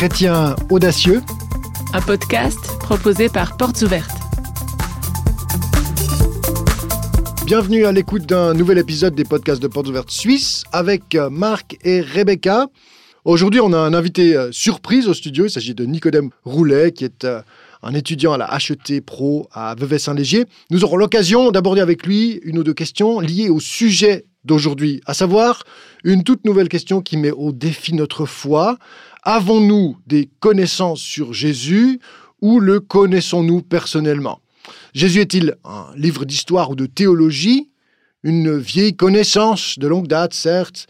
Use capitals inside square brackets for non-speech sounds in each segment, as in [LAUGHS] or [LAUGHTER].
Chrétiens audacieux, un podcast proposé par Portes Ouvertes. Bienvenue à l'écoute d'un nouvel épisode des podcasts de Portes Ouvertes Suisse avec euh, Marc et Rebecca. Aujourd'hui, on a un invité euh, surprise au studio. Il s'agit de Nicodème Roulet, qui est euh, un étudiant à la HET Pro à Vevey-Saint-Légier. Nous aurons l'occasion d'aborder avec lui une ou deux questions liées au sujet d'aujourd'hui, à savoir une toute nouvelle question qui met au défi notre foi. Avons-nous des connaissances sur Jésus ou le connaissons-nous personnellement? Jésus est-il un livre d'histoire ou de théologie? Une vieille connaissance de longue date, certes,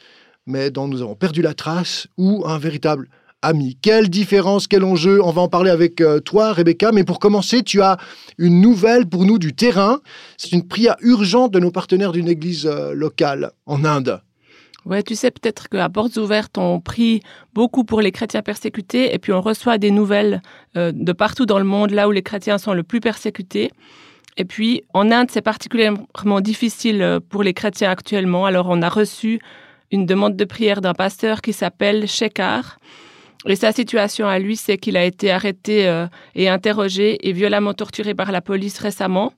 mais dont nous avons perdu la trace, ou un véritable ami? Quelle différence, quel enjeu? On va en parler avec euh, toi, Rebecca. Mais pour commencer, tu as une nouvelle pour nous du terrain. C'est une prière urgente de nos partenaires d'une église euh, locale en Inde. Ouais, tu sais peut-être qu'à Portes Ouvertes, on prie beaucoup pour les chrétiens persécutés et puis on reçoit des nouvelles euh, de partout dans le monde, là où les chrétiens sont le plus persécutés. Et puis en Inde, c'est particulièrement difficile pour les chrétiens actuellement. Alors on a reçu une demande de prière d'un pasteur qui s'appelle Shekhar. Et sa situation à lui, c'est qu'il a été arrêté euh, et interrogé et violemment torturé par la police récemment.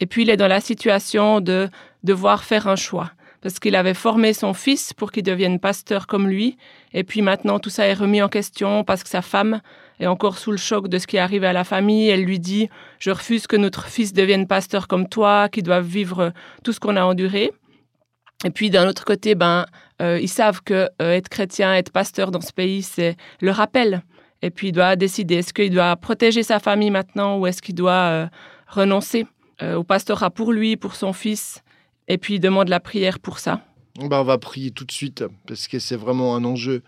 Et puis il est dans la situation de devoir faire un choix. Parce qu'il avait formé son fils pour qu'il devienne pasteur comme lui. Et puis maintenant, tout ça est remis en question parce que sa femme est encore sous le choc de ce qui est arrivé à la famille. Elle lui dit, je refuse que notre fils devienne pasteur comme toi, qu'il doive vivre tout ce qu'on a enduré. Et puis d'un autre côté, ben, euh, ils savent que euh, être chrétien, être pasteur dans ce pays, c'est le rappel. Et puis il doit décider est-ce qu'il doit protéger sa famille maintenant ou est-ce qu'il doit euh, renoncer au pastorat pour lui, pour son fils? Et puis demande la prière pour ça. Ben, on va prier tout de suite parce que c'est vraiment un enjeu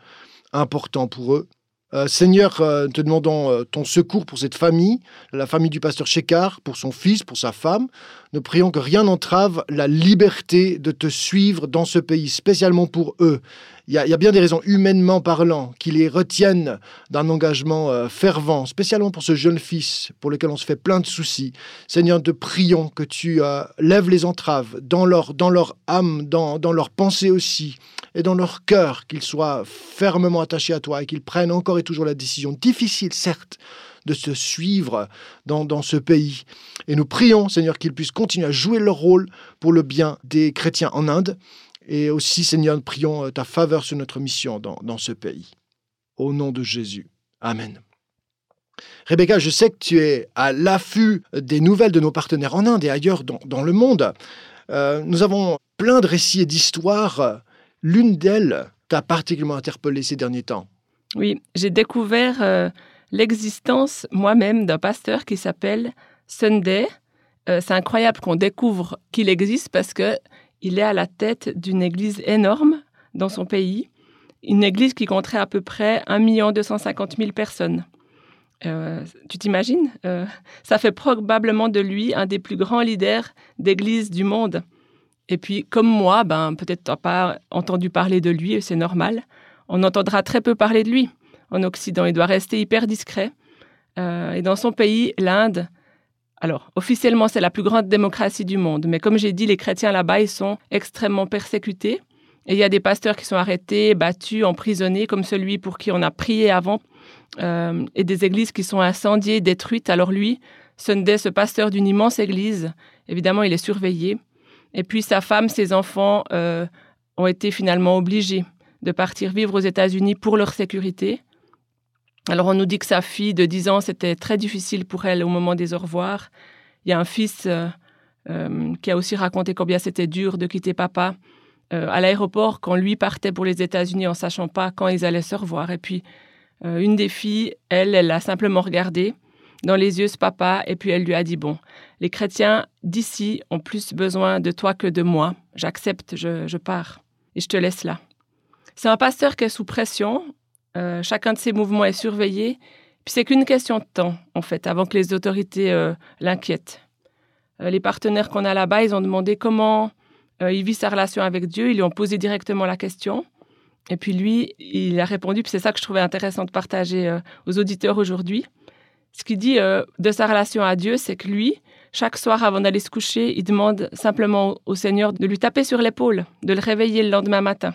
important pour eux. Euh, Seigneur, euh, te demandons euh, ton secours pour cette famille, la famille du pasteur Shekar, pour son fils, pour sa femme. Nous prions que rien n'entrave la liberté de te suivre dans ce pays, spécialement pour eux. Il y, a bien des raisons, humainement parlant, qui les retiennent d'un engagement fervent, spécialement pour ce jeune fils pour lequel on se fait plein de soucis. Seigneur, te prions que tu lèves les entraves dans leur, dans leur âme, dans, dans leur pensée aussi et dans leur cœur qu'ils soient fermement attachés à toi et qu'ils prennent encore et toujours la décision difficile, certes, de se suivre dans, dans ce pays. Et nous prions, Seigneur, qu'ils puissent continuer à jouer leur rôle pour le bien des chrétiens en Inde. Et aussi, Seigneur, nous prions euh, ta faveur sur notre mission dans, dans ce pays. Au nom de Jésus. Amen. Rebecca, je sais que tu es à l'affût des nouvelles de nos partenaires en Inde et ailleurs dans, dans le monde. Euh, nous avons plein de récits et d'histoires L'une d'elles t'a particulièrement interpellé ces derniers temps. Oui, j'ai découvert euh, l'existence moi-même d'un pasteur qui s'appelle Sunday. C'est incroyable qu'on découvre qu'il existe parce que il est à la tête d'une église énorme dans son pays, une église qui compterait à peu près 1 250 000 personnes. Euh, tu t'imagines Ça fait probablement de lui un des plus grands leaders d'église du monde. Et puis, comme moi, ben, peut-être tu n'as pas entendu parler de lui, c'est normal. On entendra très peu parler de lui en Occident. Il doit rester hyper discret. Euh, et dans son pays, l'Inde, alors officiellement, c'est la plus grande démocratie du monde. Mais comme j'ai dit, les chrétiens là-bas, ils sont extrêmement persécutés. Et il y a des pasteurs qui sont arrêtés, battus, emprisonnés, comme celui pour qui on a prié avant, euh, et des églises qui sont incendiées, détruites. Alors lui, Sunday, ce pasteur d'une immense église, évidemment, il est surveillé. Et puis sa femme, ses enfants euh, ont été finalement obligés de partir vivre aux États-Unis pour leur sécurité. Alors on nous dit que sa fille de 10 ans, c'était très difficile pour elle au moment des au revoir. Il y a un fils euh, euh, qui a aussi raconté combien c'était dur de quitter papa à l'aéroport quand lui partait pour les États-Unis en sachant pas quand ils allaient se revoir. Et puis une des filles, elle, elle a simplement regardé dans les yeux ce papa et puis elle lui a dit, bon, les chrétiens d'ici ont plus besoin de toi que de moi. J'accepte, je, pars et je te laisse là. C'est un pasteur qui est sous pression. Euh, chacun de ses mouvements est surveillé. Puis c'est qu'une question de temps, en fait, avant que les autorités euh, l'inquiètent. Euh, les partenaires qu'on a là-bas, ils ont demandé comment il vit sa relation avec Dieu. Ils lui ont posé directement la question. Et puis lui, il a répondu. Puis c'est ça que je trouvais intéressant de partager aux auditeurs aujourd'hui. Ce qu'il dit de sa relation à Dieu, c'est que lui, chaque soir, avant d'aller se coucher, il demande simplement au Seigneur de lui taper sur l'épaule, de le réveiller le lendemain matin,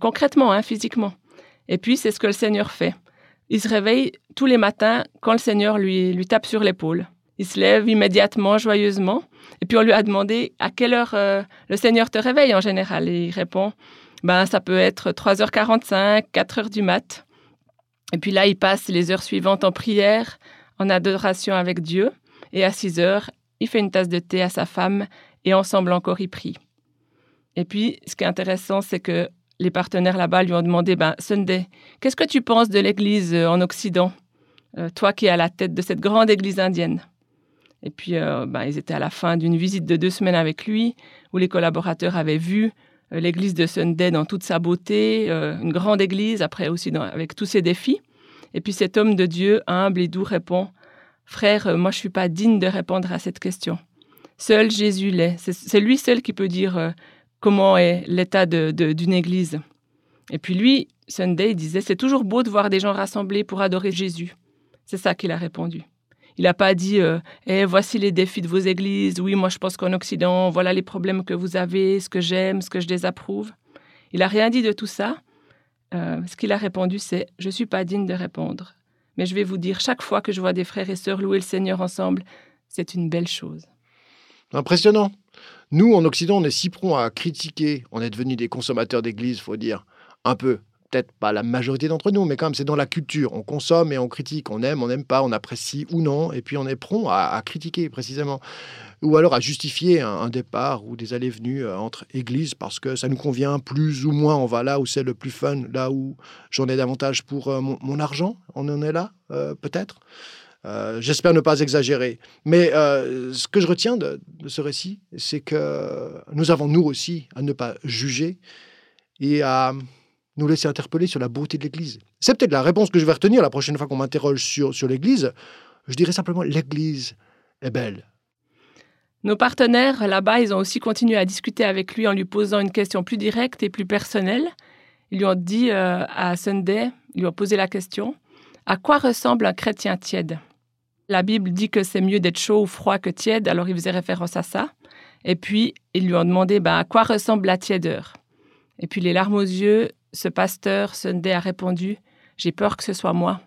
concrètement, hein, physiquement. Et puis, c'est ce que le Seigneur fait. il se réveille tous les matins quand le Seigneur lui, tape sur l'épaule. Il se lève immédiatement, joyeusement. Et puis on lui a demandé à quelle heure euh, le Seigneur te réveille en général? Et il répond, ben, ça peut être 3h45, 4h du mat. Et puis là, il passe les heures suivantes en prière, en adoration avec Dieu. Et à 6h, il fait une tasse de thé à sa femme et ensemble encore il prie. Et puis, ce qui est intéressant, c'est que les partenaires là-bas lui ont demandé, ben, Sunday, qu'est-ce que tu penses de l'Église euh, en Occident, euh, toi qui es à la tête de cette grande Église indienne Et puis, euh, ben, ils étaient à la fin d'une visite de deux semaines avec lui, où les collaborateurs avaient vu l'Église de Sunday dans toute sa beauté, une grande Église, après aussi avec tous ses défis. Et puis cet homme de Dieu, humble et doux, répond, Frère, moi je ne suis pas digne de répondre à cette question. Seul Jésus l'est. C'est lui seul qui peut dire comment est l'état d'une église. Et puis lui, Sunday, disait, c'est toujours beau de voir des gens rassemblés pour adorer Jésus. C'est ça qu'il a répondu. Il n'a pas dit, euh, eh, voici les défis de vos églises, oui, moi je pense qu'en Occident, voilà les problèmes que vous avez, ce que j'aime, ce que je désapprouve. Il n'a rien dit de tout ça. Euh, ce qu'il a répondu, c'est, je ne suis pas digne de répondre. Mais je vais vous dire, chaque fois que je vois des frères et sœurs louer le Seigneur ensemble, c'est une belle chose. Impressionnant. Nous, en Occident, on est si prompt à critiquer. On est devenus des consommateurs d'église, faut dire. Un peu. Peut-être pas la majorité d'entre nous, mais quand même, c'est dans la culture. On consomme et on critique. On aime, on n'aime pas, on apprécie ou non. Et puis, on est prompt à, critiquer, précisément. Ou alors à justifier un, départ ou des allées-venues euh, entre églises parce que ça nous convient plus ou moins. On va là où c'est le plus fun, là où j'en ai davantage pour euh, mon, argent. On en est là, euh, peut-être. Euh, j'espère ne pas exagérer. Mais euh, ce que je retiens de, ce récit, c'est que nous avons, nous aussi, à ne pas juger et à nous laisser interpeller sur la beauté de l'Église. C'est peut-être la réponse que je vais retenir la prochaine fois qu'on m'interroge sur, sur l'Église. Je dirais simplement, l'Église est belle. Nos partenaires là-bas, ils ont aussi continué à discuter avec lui en lui posant une question plus directe et plus personnelle. Ils lui ont dit euh, à Sunday, ils lui ont posé la question, à quoi ressemble un chrétien tiède? La Bible dit que c'est mieux d'être chaud ou froid que tiède, alors il faisait référence à ça. Et puis, ils lui ont demandé ben, à quoi ressemble la tièdeur. Et puis, les larmes aux yeux, ce pasteur, Sunday, a répondu J'ai peur que ce soit moi.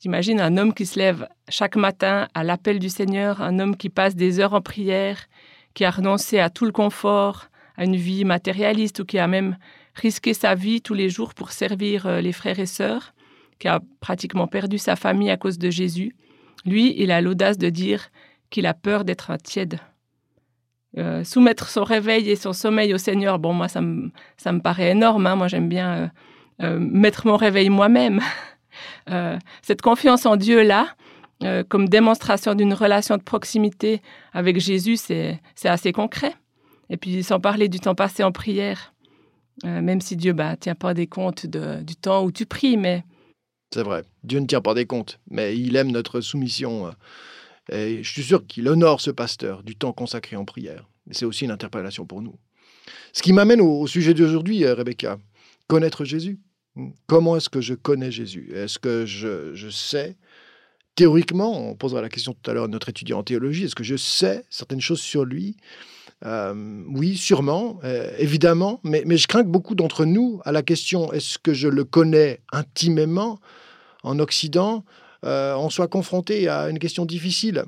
J'imagine un homme qui se lève chaque matin à l'appel du Seigneur, un homme qui passe des heures en prière, qui a renoncé à tout le confort, à une vie matérialiste ou qui a même risqué sa vie tous les jours pour servir euh, les frères et sœurs, qui a pratiquement perdu sa famille à cause de Jésus. Lui, il a l'audace de dire qu'il a peur d'être tiède. Euh, soumettre son réveil et son sommeil au Seigneur, bon, moi, ça me, ça me paraît énorme. Hein. Moi, j'aime bien euh, euh, mettre mon réveil moi-même. [LAUGHS] cette confiance en Dieu-là, comme démonstration d'une relation de proximité avec Jésus, c'est assez concret. Et puis, sans parler du temps passé en prière, même si Dieu ne bah, tient pas des comptes du temps où tu pries, mais c'est vrai. Dieu ne tient pas des comptes, mais il aime notre soumission. Euh, et je suis sûr qu'il honore ce pasteur du temps consacré en prière. c'est aussi une interpellation pour nous. Ce qui m'amène au, sujet d'aujourd'hui, euh, Rebecca. Connaître Jésus. Comment est-ce que je connais Jésus? Est-ce que je, sais? Théoriquement, on posera la question tout à l'heure à notre étudiant en théologie, est-ce que je sais certaines choses sur lui? Euh, oui, sûrement, évidemment, mais, mais, je crains que beaucoup d'entre nous, à la question est-ce que je le connais intimement, en Occident, euh, on soit confronté à une question difficile.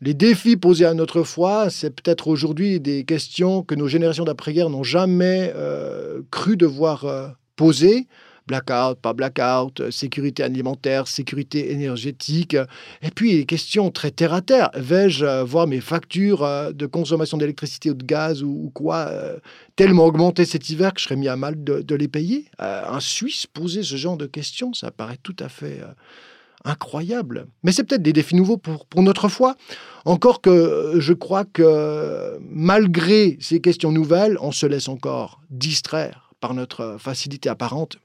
Les défis posés à notre foi, c'est peut-être aujourd'hui des questions que nos générations d'après-guerre n'ont jamais euh, cru devoir euh, poser blackout, pas blackout, sécurité alimentaire, sécurité énergétique, et puis les questions très terre à terre. Vais-je euh, voir mes factures euh, de consommation d'électricité ou de gaz ou, quoi euh, tellement augmenter cet hiver que je serais mis à mal de, les payer? Un Suisse poser ce genre de questions, ça paraît tout à fait incroyable. Mais c'est peut-être des défis nouveaux pour, notre foi. Encore que je crois que malgré ces questions nouvelles, on se laisse encore distraire par notre facilité apparente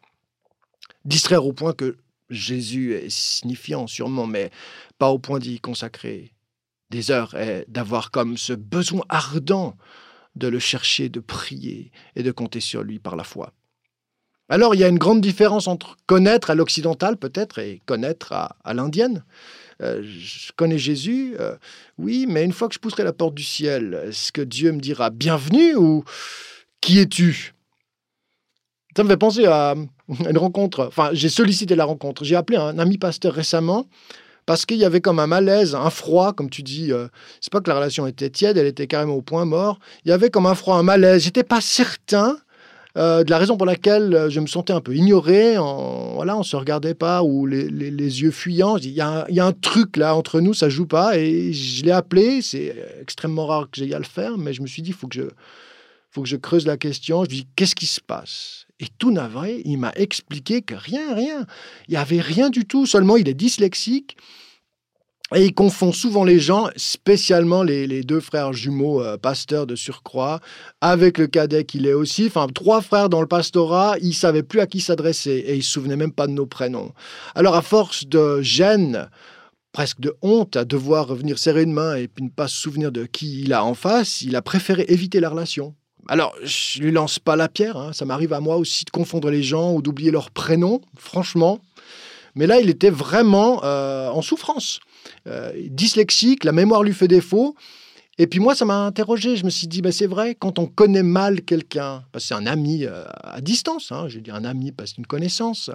distraire au point que Jésus est signifiant sûrement, mais pas au point d'y consacrer des heures et d'avoir comme ce besoin ardent de le chercher, de prier et de compter sur lui par la foi. Alors il y a une grande différence entre connaître à l'occidental peut-être et connaître à, l'indienne. Euh, je connais Jésus, euh, oui, mais une fois que je pousserai la porte du ciel, est-ce que Dieu me dira bienvenue ou qui es-tu? Ça me fait penser à une rencontre. Enfin, j'ai sollicité la rencontre. J'ai appelé un ami pasteur récemment parce qu'il y avait comme un malaise, un froid, comme tu dis. Euh, c'est pas que la relation était tiède, elle était carrément au point mort. Il y avait comme un froid, un malaise. J'étais pas certain euh, de la raison pour laquelle euh, je me sentais un peu ignoré. On, voilà, on se regardait pas ou les, yeux fuyants. Il y, a un, truc là entre nous, ça joue pas. Et je l'ai appelé. C'est extrêmement rare que j'aille à le faire, mais je me suis dit, il faut que je faut que je creuse la question. Je dis, qu'est-ce qui se passe? Et tout navré, il m'a expliqué que rien, rien. Il n'y avait rien du tout. Seulement, il est dyslexique. Et il confond souvent les gens, spécialement les, deux frères jumeaux euh, pasteurs de surcroît, avec le cadet qu'il est aussi. Enfin, trois frères dans le pastorat, il savait plus à qui s'adresser et il se souvenait même pas de nos prénoms. Alors, à force de gêne, presque de honte à devoir revenir serrer une main et puis ne pas se souvenir de qui il a en face, il a préféré éviter la relation. Alors, je lui lance pas la pierre, hein. ça m'arrive à moi aussi de confondre les gens ou d'oublier leur prénom, franchement. Mais là, il était vraiment euh, en souffrance. Euh, dyslexique, la mémoire lui fait défaut. Et puis moi, ça m'a interrogé. Je me suis dit, ben, c'est vrai, quand on connaît mal quelqu'un, c'est un ami euh, à distance, hein, je dis un ami parce qu'une connaissance,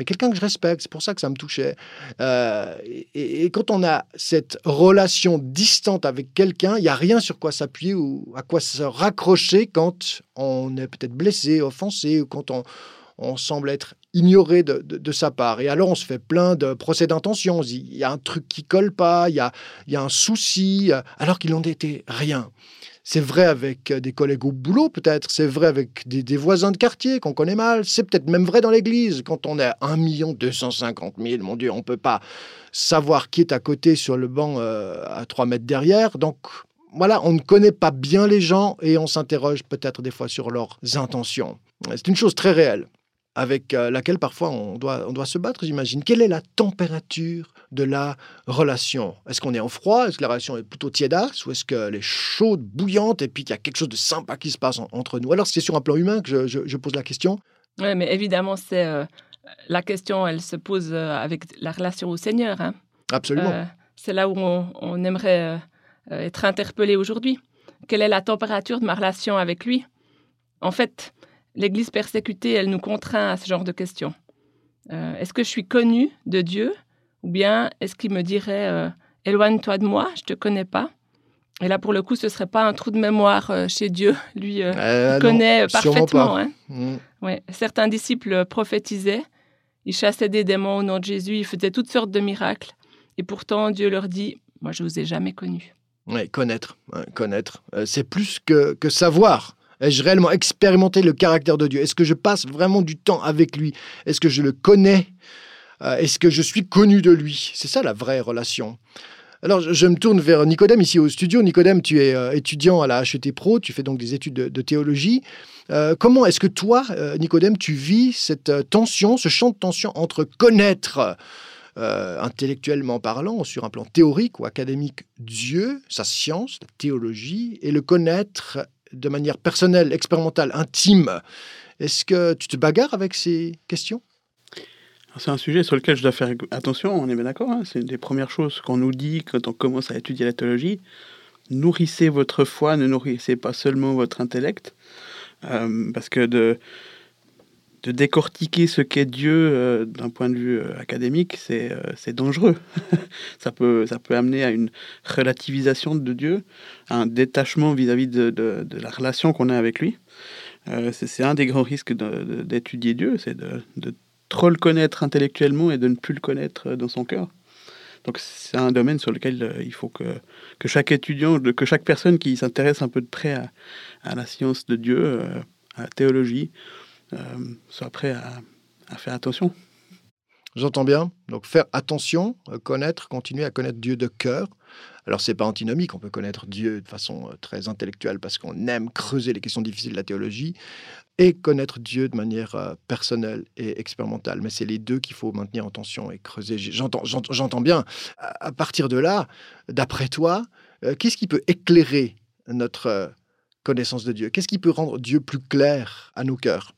mais quelqu'un que je respecte, c'est pour ça que ça me touchait. Euh, et, quand on a cette relation distante avec quelqu'un, il n'y a rien sur quoi s'appuyer ou à quoi se raccrocher quand on est peut-être blessé, offensé, ou quand on, semble être ignoré de, sa part. Et alors, on se fait plein de procès d'intention. Il y a un truc qui colle pas, il y a, il y a un souci, alors qu'il n'en était rien. C'est vrai avec des collègues au boulot, peut-être. C'est vrai avec des, voisins de quartier qu'on connaît mal. C'est peut-être même vrai dans l'église. Quand on est 1 250 000, mon Dieu, on ne peut pas savoir qui est à côté sur le banc euh, à 3 mètres derrière. Donc, voilà, on ne connaît pas bien les gens et on s'interroge peut-être des fois sur leurs intentions. C'est une chose très réelle avec euh, laquelle parfois on doit se battre, j'imagine. Quelle est la température de la relation Est-ce qu'on est en froid? Est-ce que la relation est plutôt tiédasse Ou est-ce qu'elle est chaude, bouillante et puis qu'il y a quelque chose de sympa qui se passe entre nous? Alors c'est sur un plan humain que je, pose la question. Oui, mais évidemment, c'est euh, la question, elle se pose euh, avec la relation au Seigneur. Hein. Absolument. c'est là où on, on aimerait être interpellé aujourd'hui. Quelle est la température de ma relation avec lui? En fait, l'Église persécutée, elle nous contraint à ce genre de questions. Euh, est-ce que je suis connu de Dieu? Ou bien est-ce qu'il me dirait euh, éloigne-toi de moi, je te connais pas Et là, pour le coup, ce serait pas un trou de mémoire euh, chez Dieu. [LAUGHS] Lui il connaît parfaitement. Hein. Mm. Ouais. Certains disciples prophétisaient, ils chassaient des démons au nom de Jésus, ils faisaient toutes sortes de miracles. Et pourtant, Dieu leur dit Moi, je vous ai jamais connu. Oui, connaître, connaître. c'est plus que, que savoir. Ai-je réellement expérimenté le caractère de Dieu? Est-ce que je passe vraiment du temps avec lui? Est-ce que je le connais? euh, Est-ce que je suis connu de lui? C'est ça la vraie relation. Alors, je me tourne vers Nicodème ici au studio. Nicodème, tu es euh, étudiant à la HET Pro, tu fais donc des études de, théologie. Euh, comment est-ce que toi, Nicodème, tu vis cette tension, ce champ de tension entre connaître intellectuellement parlant, sur un plan théorique ou académique, Dieu, sa science, la théologie, et le connaître de manière personnelle, expérimentale, intime? Est-ce que tu te bagarres avec ces questions? C'est un sujet sur lequel je dois faire attention, on est bien d'accord. Hein. c'est une des premières choses qu'on nous dit quand on commence à étudier la théologie. Nourrissez votre foi, ne nourrissez pas seulement votre intellect. Euh, parce que de, décortiquer ce qu'est Dieu euh, d'un point de vue euh, académique, c'est dangereux. [LAUGHS] ça, peut, ça peut amener à une relativisation de Dieu, à un détachement vis-à-vis de, de, la relation qu'on a avec lui. c'est un des grands risques d'étudier Dieu, c'est de, trop le connaître intellectuellement et de ne plus le connaître dans son cœur. Donc c'est un domaine sur lequel il faut que, que chaque étudiant, que chaque personne qui s'intéresse un peu de près à, à, la science de Dieu, à la théologie, euh, soit prêt à, faire attention. J'entends bien. Donc faire attention, euh, connaître, continuer à connaître Dieu de cœur. Alors c'est pas antinomique, on peut connaître Dieu de façon euh, très intellectuelle parce qu'on aime creuser les questions difficiles de la théologie et connaître Dieu de manière personnelle et expérimentale. Mais c'est les deux qu'il faut maintenir en tension et creuser. J'entends, j'entends bien. À partir de là, d'après toi, qu'est-ce qui peut éclairer notre connaissance de Dieu? Qu'est-ce qui peut rendre Dieu plus clair à nos cœurs?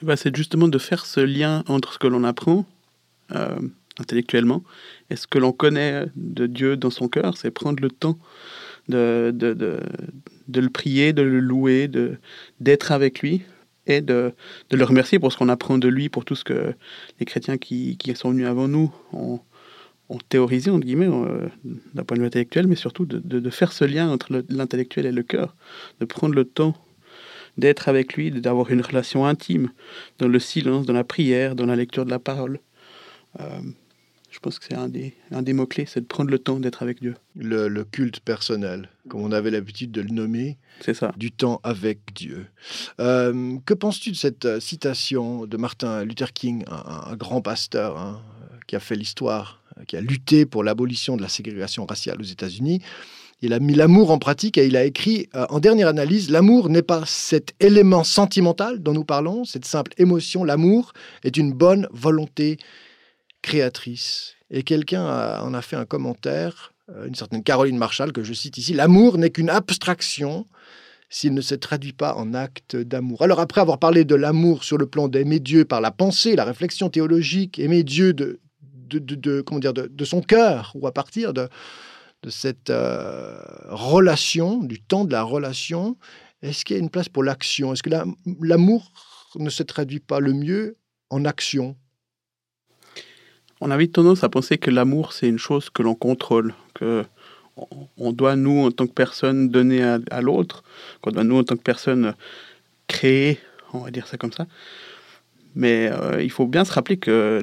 Bah, c'est justement de faire ce lien entre ce que l'on apprend euh, intellectuellement et ce que l'on connaît de Dieu dans son cœur. C'est prendre le temps de, de le prier, de le louer, de, d'être avec lui et de, de le remercier pour ce qu'on apprend de lui, pour tout ce que les chrétiens qui, qui sont venus avant nous ont, ont théorisé, entre guillemets, euh, d'un point de vue intellectuel, mais surtout de, de, de faire ce lien entre le- l'intellectuel et le cœur, de prendre le temps d'être avec lui, d'avoir une relation intime dans le silence, dans la prière, dans la lecture de la parole. Euh, je pense que c'est un des, un des mots-clés, c'est de prendre le temps d'être avec Dieu. Le culte personnel, comme on avait l'habitude de le nommer, ça. du temps avec Dieu. Euh, que penses-tu de cette euh, citation de Martin Luther King, un, un grand pasteur hein, euh, qui a fait l'histoire, qui a lutté pour l'abolition de la ségrégation raciale aux États-Unis? Il a mis l'amour en pratique et il a écrit euh, en dernière analyse, l'amour n'est pas cet élément sentimental dont nous parlons, cette simple émotion, l'amour est une bonne volonté créatrice. Et quelqu'un en a fait un commentaire, une certaine Caroline Marshall, que je cite ici, l'amour n'est qu'une abstraction s'il ne se traduit pas en acte d'amour. Alors après avoir parlé de l'amour sur le plan d'aimer Dieu par la pensée, la réflexion théologique, aimer Dieu de, de, de- comment dire, de, son cœur, ou à partir de, cette euh, relation, du temps de la relation, est-ce qu'il y a une place pour l'action? Est-ce que la- l'amour ne se traduit pas le mieux en action? On a vite tendance à penser que l'amour, c'est une chose que l'on contrôle, que on- doit, nous, en tant que personne, donner à, l'autre, qu'on doit, nous, en tant que personne, créer, on va dire ça comme ça. Mais euh, il faut bien se rappeler que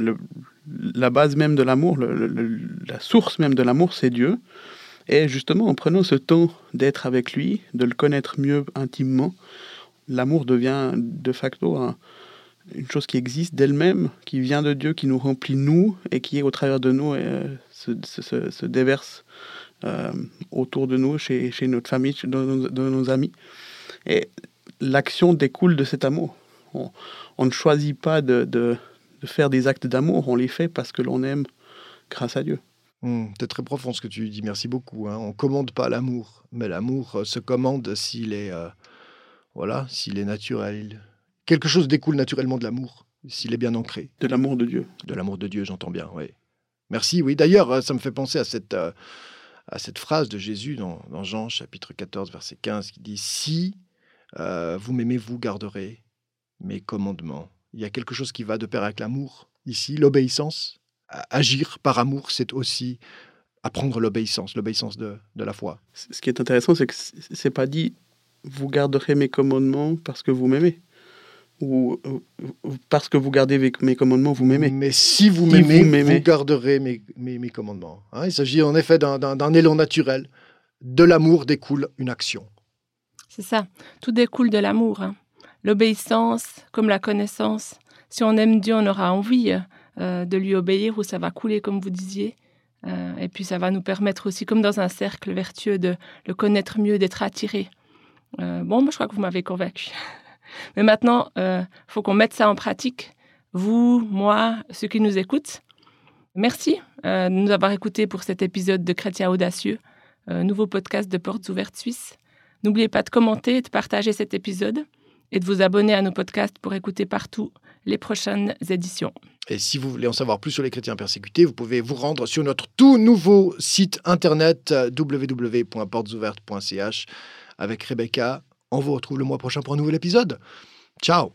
la base même de l'amour, la source même de l'amour, c'est Dieu. Et justement, en prenant ce temps d'être avec lui, de le connaître mieux intimement, l'amour devient de facto un, une chose qui existe d'elle-même, qui vient de Dieu, qui nous remplit nous et qui au travers de nous euh, se, se- se- se déverse euh, autour de nous, chez, notre famille, chez- nos- amis. Et l'action découle de cet amour. On, ne choisit pas de, faire des actes d'amour, on les fait parce que l'on aime grâce à Dieu. Hmm, C'est très profond ce que tu dis, merci beaucoup. hein. On commande pas l'amour, mais l'amour euh, se commande s'il est, voilà, s'il est naturel. Quelque chose découle naturellement de l'amour, s'il est bien ancré. De l'amour de Dieu. De l'amour de Dieu, j'entends bien, oui. Merci, oui. D'ailleurs, euh, ça me fait penser à cette, euh, à cette phrase de Jésus dans, dans Jean chapitre 14, verset 15, qui dit, Si euh, vous m'aimez, vous garderez mes commandements. Il y a quelque chose qui va de pair avec l'amour, ici, l'obéissance. Agir par amour, c'est aussi apprendre l'obéissance, l'obéissance de, de la foi. Ce qui est intéressant, c'est que c'est pas dit vous garderez mes commandements parce que vous m'aimez. Ou parce que vous gardez mes- mes commandements, vous m'aimez. Mais si vous Si m'aimez, vous garderez mes, mes- mes commandements. Hein, il s'agit en effet d'un élan naturel. De l'amour découle une action. C'est ça. Tout découle de l'amour. hein. L'obéissance, comme la connaissance. Si on aime Dieu, on aura envie euh, de lui obéir ou ça va couler, comme vous disiez. Euh, et puis ça va nous permettre aussi, comme dans un cercle vertueux, de le connaître mieux, d'être attiré. Euh, bon, moi, je crois que vous m'avez convaincu. [LAUGHS] Mais maintenant, il faut qu'on mette ça en pratique. Vous, moi, ceux qui nous écoutent. Merci euh, de nous avoir écoutés pour cet épisode de Chrétien Audacieux, euh, nouveau podcast de Portes Ouvertes Suisse. N'oubliez pas de commenter et de partager cet épisode et de vous abonner à nos podcasts pour écouter partout les prochaines éditions. Et si vous voulez en savoir plus sur les chrétiens persécutés, vous pouvez vous rendre sur notre tout nouveau site internet euh, www.portesouvertes.ch avec Rebecca. On vous retrouve le mois prochain pour un nouvel épisode. Ciao